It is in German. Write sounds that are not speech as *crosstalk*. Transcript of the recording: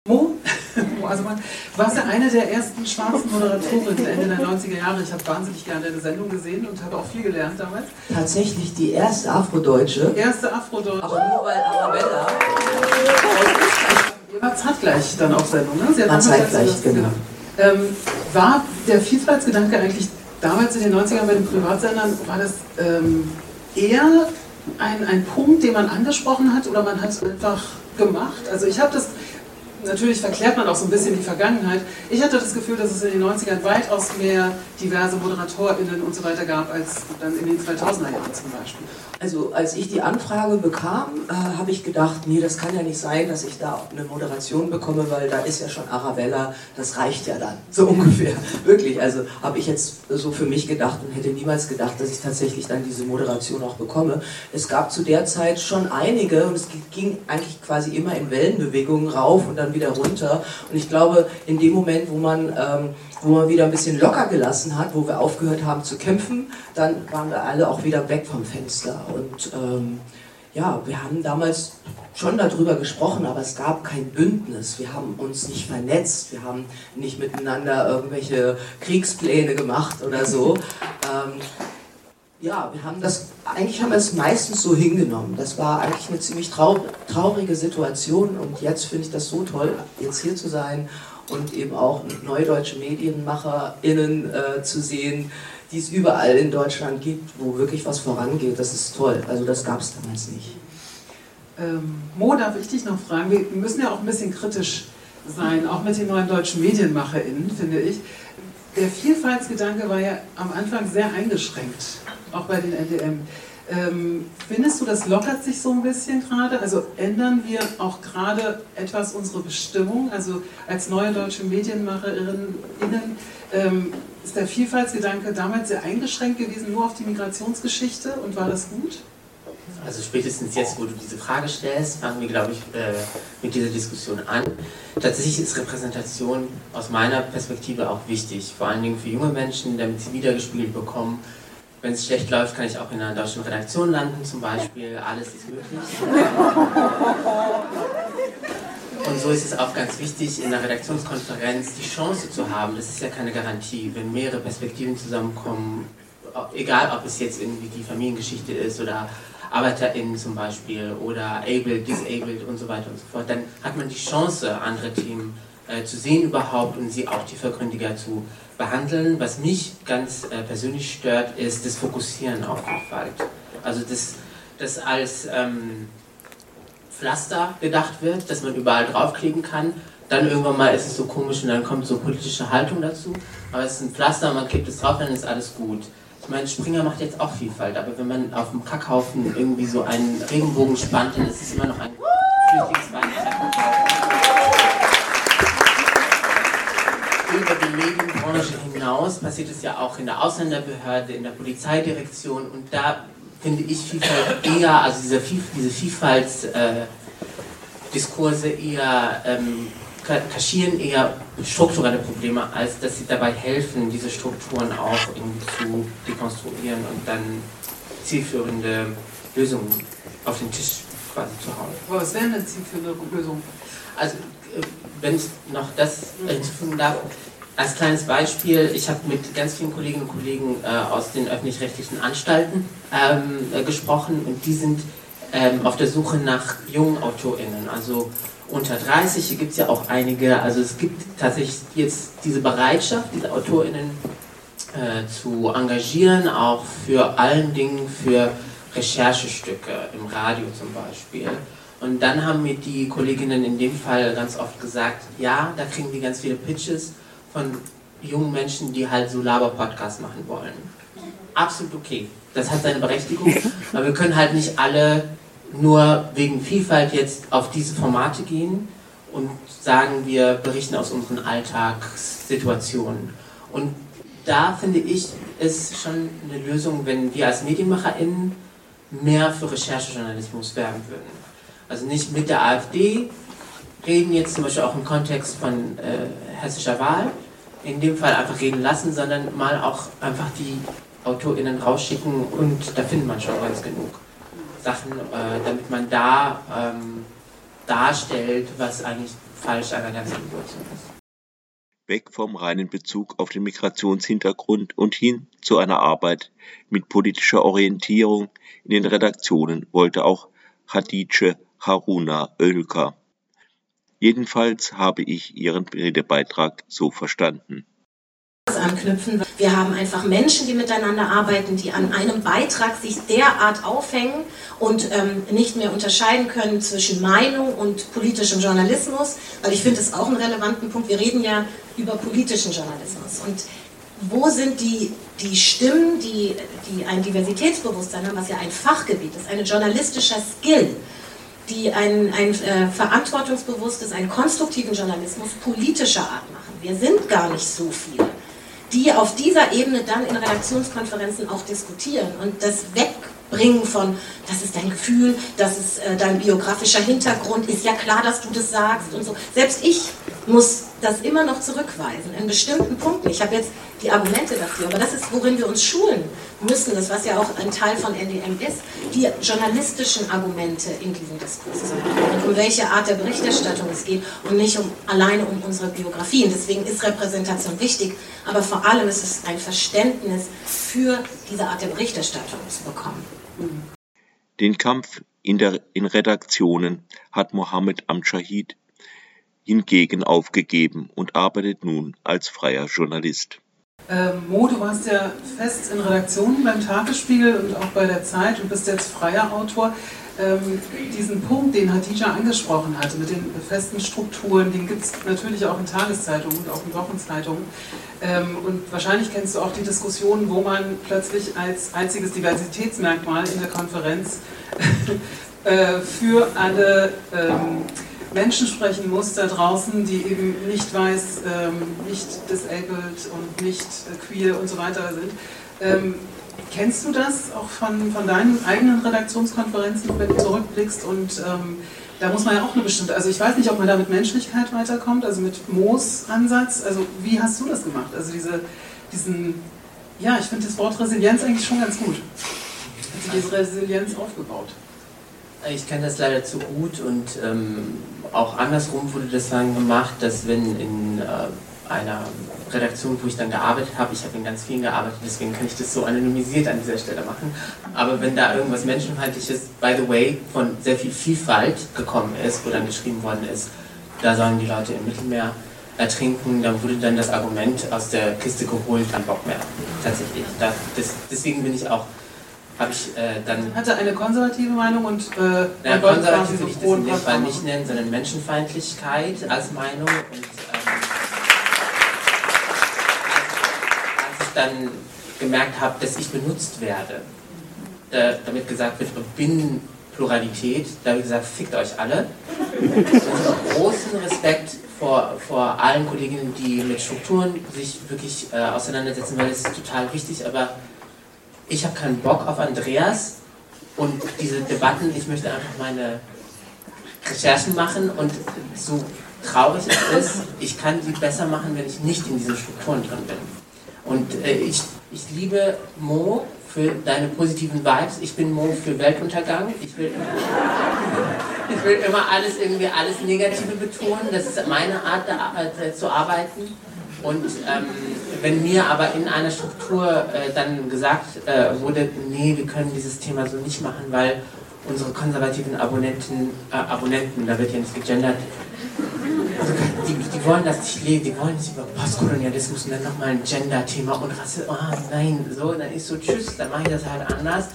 *laughs* Mo, also man, warst ja eine der ersten schwarzen Moderatorinnen Ende der 90er Jahre. Ich habe wahnsinnig gerne deine Sendung gesehen und habe auch viel gelernt damals. Tatsächlich die erste Afrodeutsche. Erste Afrodeutsche. Aber nur weil Arabella. Ihr war zeitgleich dann auf Sendung, ne? Sie hat War zeitgleich, genau. Ähm, war der Vielfaltsgedanke eigentlich damals in den 90ern bei den Privatsendern, war das ähm, eher ein, ein Punkt, den man angesprochen hat oder man hat es einfach gemacht? Also ich habe das, natürlich verklärt man auch so ein bisschen die Vergangenheit. Ich hatte das Gefühl, dass es in den 90ern weitaus mehr diverse ModeratorInnen und so weiter gab, als dann in den 2000er Jahren zum Beispiel. Also als ich die Anfrage bekam, äh, habe ich gedacht, nee, das kann ja nicht sein, dass ich da eine Moderation bekomme, weil da ist ja schon Arabella, das reicht ja dann, so *laughs* ungefähr. Wirklich, also habe ich jetzt so für mich gedacht und hätte niemals gedacht, dass ich tatsächlich dann diese Moderation auch bekomme. Es gab zu der Zeit schon einige und es ging eigentlich quasi immer in Wellenbewegungen rauf und dann wieder runter. Und ich glaube, in dem Moment, wo man... Ähm, wo man wieder ein bisschen locker gelassen hat, wo wir aufgehört haben zu kämpfen, dann waren wir alle auch wieder weg vom Fenster. Und ähm, ja, wir haben damals schon darüber gesprochen, aber es gab kein Bündnis. Wir haben uns nicht vernetzt, wir haben nicht miteinander irgendwelche Kriegspläne gemacht oder so. Ähm, ja, wir haben das, eigentlich haben wir es meistens so hingenommen. Das war eigentlich eine ziemlich trau traurige Situation und jetzt finde ich das so toll, jetzt hier zu sein und eben auch neue deutsche MedienmacherInnen äh, zu sehen, die es überall in Deutschland gibt, wo wirklich was vorangeht. Das ist toll. Also das gab es damals nicht. Ähm, Mo, darf ich dich noch fragen? Wir müssen ja auch ein bisschen kritisch sein, auch mit den neuen deutschen MedienmacherInnen, finde ich. Der Vielfaltsgedanke war ja am Anfang sehr eingeschränkt, auch bei den NDM. Ähm, findest du, das lockert sich so ein bisschen gerade? Also ändern wir auch gerade etwas unsere Bestimmung? Also als neue deutsche MedienmacherInnen ähm, ist der Vielfaltsgedanke damals sehr eingeschränkt gewesen, nur auf die Migrationsgeschichte und war das gut? Also spätestens jetzt, wo du diese Frage stellst, fangen wir, glaube ich, äh, mit dieser Diskussion an. Tatsächlich ist Repräsentation aus meiner Perspektive auch wichtig, vor allen Dingen für junge Menschen, damit sie wiedergespiegelt bekommen. Wenn es schlecht läuft, kann ich auch in einer deutschen Redaktion landen, zum Beispiel. Alles ist möglich. Und so ist es auch ganz wichtig, in der Redaktionskonferenz die Chance zu haben. Das ist ja keine Garantie, wenn mehrere Perspektiven zusammenkommen, egal ob es jetzt irgendwie die Familiengeschichte ist oder ArbeiterInnen zum Beispiel oder abled, disabled und so weiter und so fort, dann hat man die Chance, andere Themen äh, zu sehen überhaupt und sie auch tiefergründiger zu behandeln. Was mich ganz äh, persönlich stört, ist das Fokussieren auf Vielfalt. Also das, das als ähm, Pflaster gedacht wird, dass man überall draufkleben kann. Dann irgendwann mal ist es so komisch und dann kommt so politische Haltung dazu. Aber es ist ein Pflaster, man klebt es drauf, dann ist alles gut. Ich meine, Springer macht jetzt auch Vielfalt, aber wenn man auf dem Kackhaufen irgendwie so einen Regenbogen spannt, dann ist es immer noch ein flüchtiges Über die Medienbranche hinaus passiert es ja auch in der Ausländerbehörde, in der Polizeidirektion und da finde ich Vielfalt eher, also diese, diese Vielfaltsdiskurse äh, eher ähm, kaschieren eher strukturelle Probleme, als dass sie dabei helfen, diese Strukturen auch zu dekonstruieren und dann zielführende Lösungen auf den Tisch quasi zu hauen. Aber was wäre eine zielführende Lösung? Also, äh, wenn ich noch das hinzufügen darf, als kleines Beispiel, ich habe mit ganz vielen Kolleginnen und Kollegen äh, aus den öffentlich-rechtlichen Anstalten ähm, äh, gesprochen und die sind ähm, auf der Suche nach jungen AutorInnen, also unter 30, hier gibt es ja auch einige, also es gibt tatsächlich jetzt diese Bereitschaft, diese AutorInnen äh, zu engagieren, auch für allen Dingen für Recherchestücke im Radio zum Beispiel. Und dann haben mir die Kolleginnen in dem Fall ganz oft gesagt, ja, da kriegen die ganz viele Pitches von jungen Menschen, die halt so Laber-Podcasts machen wollen. Absolut okay. Das hat seine Berechtigung, aber wir können halt nicht alle nur wegen Vielfalt jetzt auf diese Formate gehen und sagen, wir berichten aus unseren Alltagssituationen. Und da finde ich, ist schon eine Lösung, wenn wir als MedienmacherInnen mehr für Recherchejournalismus werben würden. Also nicht mit der AfD reden, jetzt zum Beispiel auch im Kontext von äh, hessischer Wahl, in dem Fall einfach reden lassen, sondern mal auch einfach die AutorInnen rausschicken und da findet man schon ganz genug Sachen, äh, damit man da ähm, darstellt, was eigentlich falsch an der ganzen Situation ist. Weg vom reinen Bezug auf den Migrationshintergrund und hin zu einer Arbeit mit politischer Orientierung in den Redaktionen wollte auch Hatice Haruna Oelker. Jedenfalls habe ich ihren Redebeitrag so verstanden anknüpfen. Wir haben einfach Menschen, die miteinander arbeiten, die an einem Beitrag sich derart aufhängen und ähm, nicht mehr unterscheiden können zwischen Meinung und politischem Journalismus, weil ich finde es auch einen relevanten Punkt. Wir reden ja über politischen Journalismus und wo sind die, die Stimmen, die, die ein Diversitätsbewusstsein haben, was ja ein Fachgebiet ist, ein journalistischer Skill, die ein, ein äh, verantwortungsbewusstes, einen konstruktiven Journalismus politischer Art machen. Wir sind gar nicht so viele die auf dieser Ebene dann in Redaktionskonferenzen auch diskutieren und das Wegbringen von, das ist dein Gefühl, das ist äh, dein biografischer Hintergrund, ist ja klar, dass du das sagst und so. Selbst ich muss das immer noch zurückweisen in bestimmten Punkten. Ich habe jetzt die Argumente dafür, aber das ist, worin wir uns schulen müssen, das was ja auch ein Teil von NDM ist, die journalistischen Argumente in diesem Diskurs zu und um welche Art der Berichterstattung es geht und nicht um, alleine um unsere Biografien. Deswegen ist Repräsentation wichtig, aber vor allem ist es ein Verständnis für diese Art der Berichterstattung zu bekommen. Den Kampf in, der, in Redaktionen hat Mohammed Amshahid hingegen aufgegeben und arbeitet nun als freier Journalist. Ähm, Mo, du warst ja fest in Redaktionen beim Tagesspiegel und auch bei der Zeit und bist jetzt freier Autor. Ähm, diesen Punkt, den Hadija angesprochen hatte, mit den festen Strukturen, den gibt es natürlich auch in Tageszeitungen und auch in Wochenzeitungen. Ähm, und wahrscheinlich kennst du auch die Diskussion, wo man plötzlich als einziges Diversitätsmerkmal in der Konferenz *laughs* äh, für alle ähm, Menschen sprechen muss da draußen, die eben nicht weiß, ähm, nicht disabled und nicht äh, queer und so weiter sind. Ähm, kennst du das auch von, von deinen eigenen Redaktionskonferenzen, wenn du zurückblickst? Und ähm, da muss man ja auch eine bestimmte, also ich weiß nicht, ob man da mit Menschlichkeit weiterkommt, also mit Moos Ansatz. Also wie hast du das gemacht? Also diese, diesen, ja, ich finde das Wort Resilienz eigentlich schon ganz gut. Hat sich diese Resilienz aufgebaut? Ich kenne das leider zu gut und ähm, auch andersrum wurde das dann gemacht, dass wenn in äh, einer Redaktion, wo ich dann gearbeitet habe, ich habe in ganz vielen gearbeitet, deswegen kann ich das so anonymisiert an dieser Stelle machen, aber wenn da irgendwas Menschenfeindliches, by the way, von sehr viel Vielfalt gekommen ist, wo dann geschrieben worden ist, da sollen die Leute im Mittelmeer ertrinken, dann wurde dann das Argument aus der Kiste geholt, kein Bock mehr. Tatsächlich. Da, das, deswegen bin ich auch habe ich äh, dann. Hatte eine konservative Meinung und. Äh, ja, konservativ würde ich das in dem Fall nicht nennen, sondern Menschenfeindlichkeit als Meinung. Und ähm, als ich dann gemerkt habe, dass ich benutzt werde, äh, damit gesagt wird, Binnenpluralität, da habe ich gesagt, fickt euch alle. Und großen Respekt vor, vor allen Kolleginnen, die mit Strukturen sich wirklich äh, auseinandersetzen, weil es ist total wichtig, aber ich habe keinen Bock auf Andreas und diese Debatten, ich möchte einfach meine Recherchen machen und so traurig es ist, ich kann sie besser machen, wenn ich nicht in diesen Strukturen drin bin. Und äh, ich, ich liebe Mo für deine positiven Vibes. Ich bin Mo für Weltuntergang. Ich will, *laughs* ich will immer alles irgendwie alles Negative betonen. Das ist meine Art äh, zu arbeiten. Und ähm, wenn mir aber in einer Struktur äh, dann gesagt äh, wurde, nee, wir können dieses Thema so nicht machen, weil unsere konservativen Abonnenten, äh, Abonnenten, da wird ja nicht gegendert, also die, die, wollen das nicht lesen, die wollen nicht über Postkolonialismus und dann nochmal ein Gender-Thema und Rasse, oh nein, so, dann ist so, tschüss, dann mache ich das halt anders.